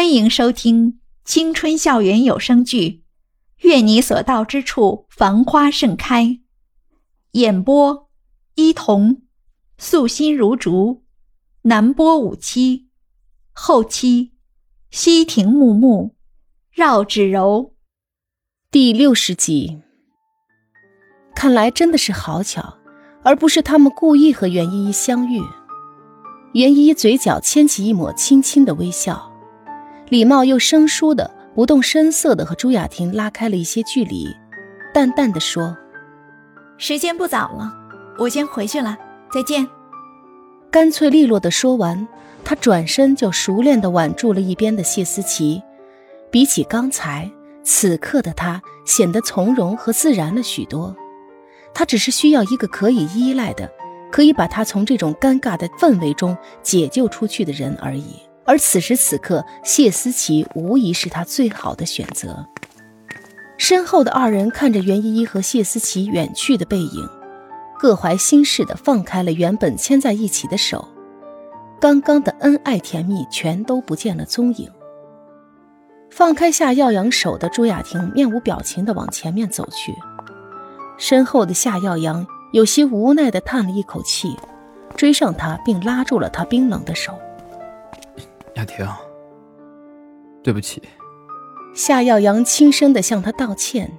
欢迎收听青春校园有声剧《愿你所到之处繁花盛开》，演播：伊童，素心如竹，南波五七，后期：西亭木木，绕指柔。第六十集。看来真的是好巧，而不是他们故意和袁依依相遇。袁依依嘴角牵起一抹轻轻的微笑。礼貌又生疏的，不动声色的和朱雅婷拉开了一些距离，淡淡的说：“时间不早了，我先回去了，再见。”干脆利落的说完，他转身就熟练的挽住了一边的谢思琪。比起刚才，此刻的他显得从容和自然了许多。他只是需要一个可以依赖的，可以把他从这种尴尬的氛围中解救出去的人而已。而此时此刻，谢思琪无疑是他最好的选择。身后的二人看着袁依依和谢思琪远去的背影，各怀心事的放开了原本牵在一起的手，刚刚的恩爱甜蜜全都不见了踪影。放开夏耀阳手的朱雅婷面无表情的往前面走去，身后的夏耀阳有些无奈的叹了一口气，追上他并拉住了他冰冷的手。雅婷，对不起。夏耀阳轻声的向他道歉，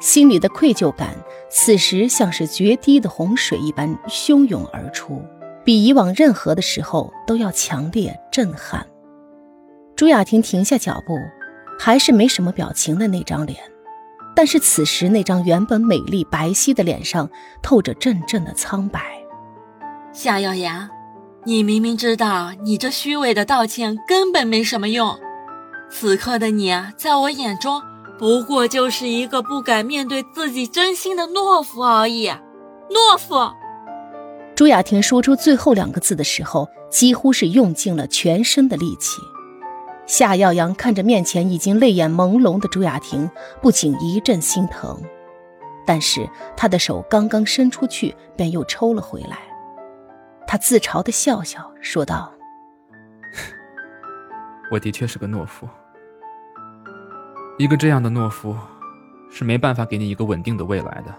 心里的愧疚感此时像是决堤的洪水一般汹涌而出，比以往任何的时候都要强烈震撼。朱雅婷停下脚步，还是没什么表情的那张脸，但是此时那张原本美丽白皙的脸上透着阵阵的苍白。夏耀阳。你明明知道，你这虚伪的道歉根本没什么用。此刻的你啊，在我眼中不过就是一个不敢面对自己真心的懦夫而已。懦夫。朱雅婷说出最后两个字的时候，几乎是用尽了全身的力气。夏耀阳看着面前已经泪眼朦胧的朱雅婷，不仅一阵心疼，但是他的手刚刚伸出去，便又抽了回来。他自嘲的笑笑，说道：“我的确是个懦夫，一个这样的懦夫，是没办法给你一个稳定的未来的。”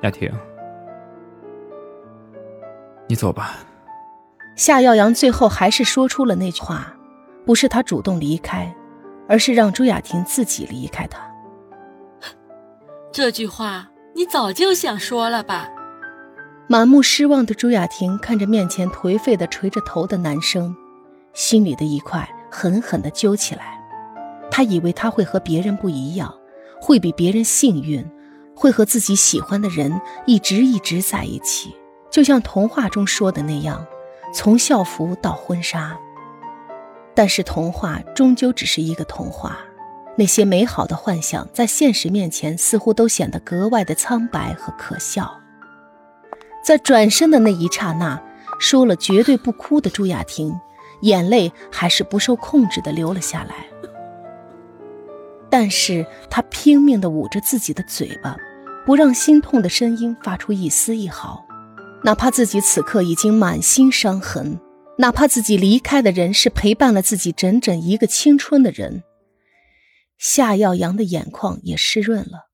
雅婷，你走吧。夏耀阳最后还是说出了那句话，不是他主动离开，而是让朱雅婷自己离开他。这句话你早就想说了吧？满目失望的朱雅婷看着面前颓废的垂着头的男生，心里的一块狠狠地揪起来。她以为他会和别人不一样，会比别人幸运，会和自己喜欢的人一直一直在一起，就像童话中说的那样，从校服到婚纱。但是童话终究只是一个童话，那些美好的幻想在现实面前似乎都显得格外的苍白和可笑。在转身的那一刹那，说了绝对不哭的朱雅婷，眼泪还是不受控制的流了下来。但是她拼命的捂着自己的嘴巴，不让心痛的声音发出一丝一毫。哪怕自己此刻已经满心伤痕，哪怕自己离开的人是陪伴了自己整整一个青春的人，夏耀阳的眼眶也湿润了。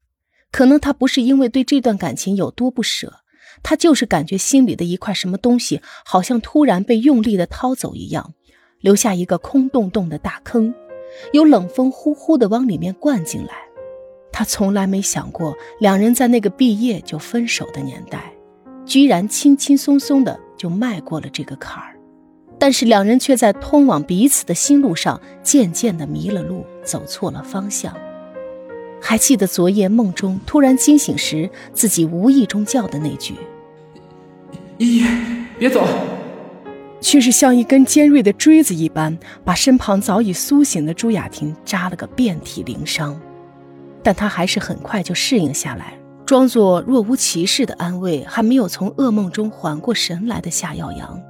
可能他不是因为对这段感情有多不舍。他就是感觉心里的一块什么东西，好像突然被用力的掏走一样，留下一个空洞洞的大坑，有冷风呼呼的往里面灌进来。他从来没想过，两人在那个毕业就分手的年代，居然轻轻松松的就迈过了这个坎儿。但是两人却在通往彼此的心路上，渐渐的迷了路，走错了方向。还记得昨夜梦中突然惊醒时，自己无意中叫的那句。依依，别走！却是像一根尖锐的锥子一般，把身旁早已苏醒的朱雅婷扎了个遍体鳞伤。但她还是很快就适应下来，装作若无其事的安慰还没有从噩梦中缓过神来的夏耀阳，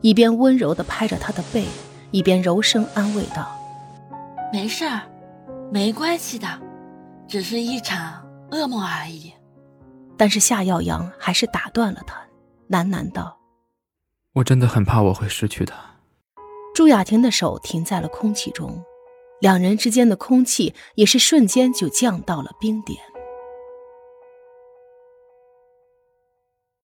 一边温柔地拍着他的背，一边柔声安慰道：“没事儿，没关系的，只是一场噩梦而已。”但是夏耀阳还是打断了他。喃喃道：“我真的很怕我会失去他。”朱雅婷的手停在了空气中，两人之间的空气也是瞬间就降到了冰点。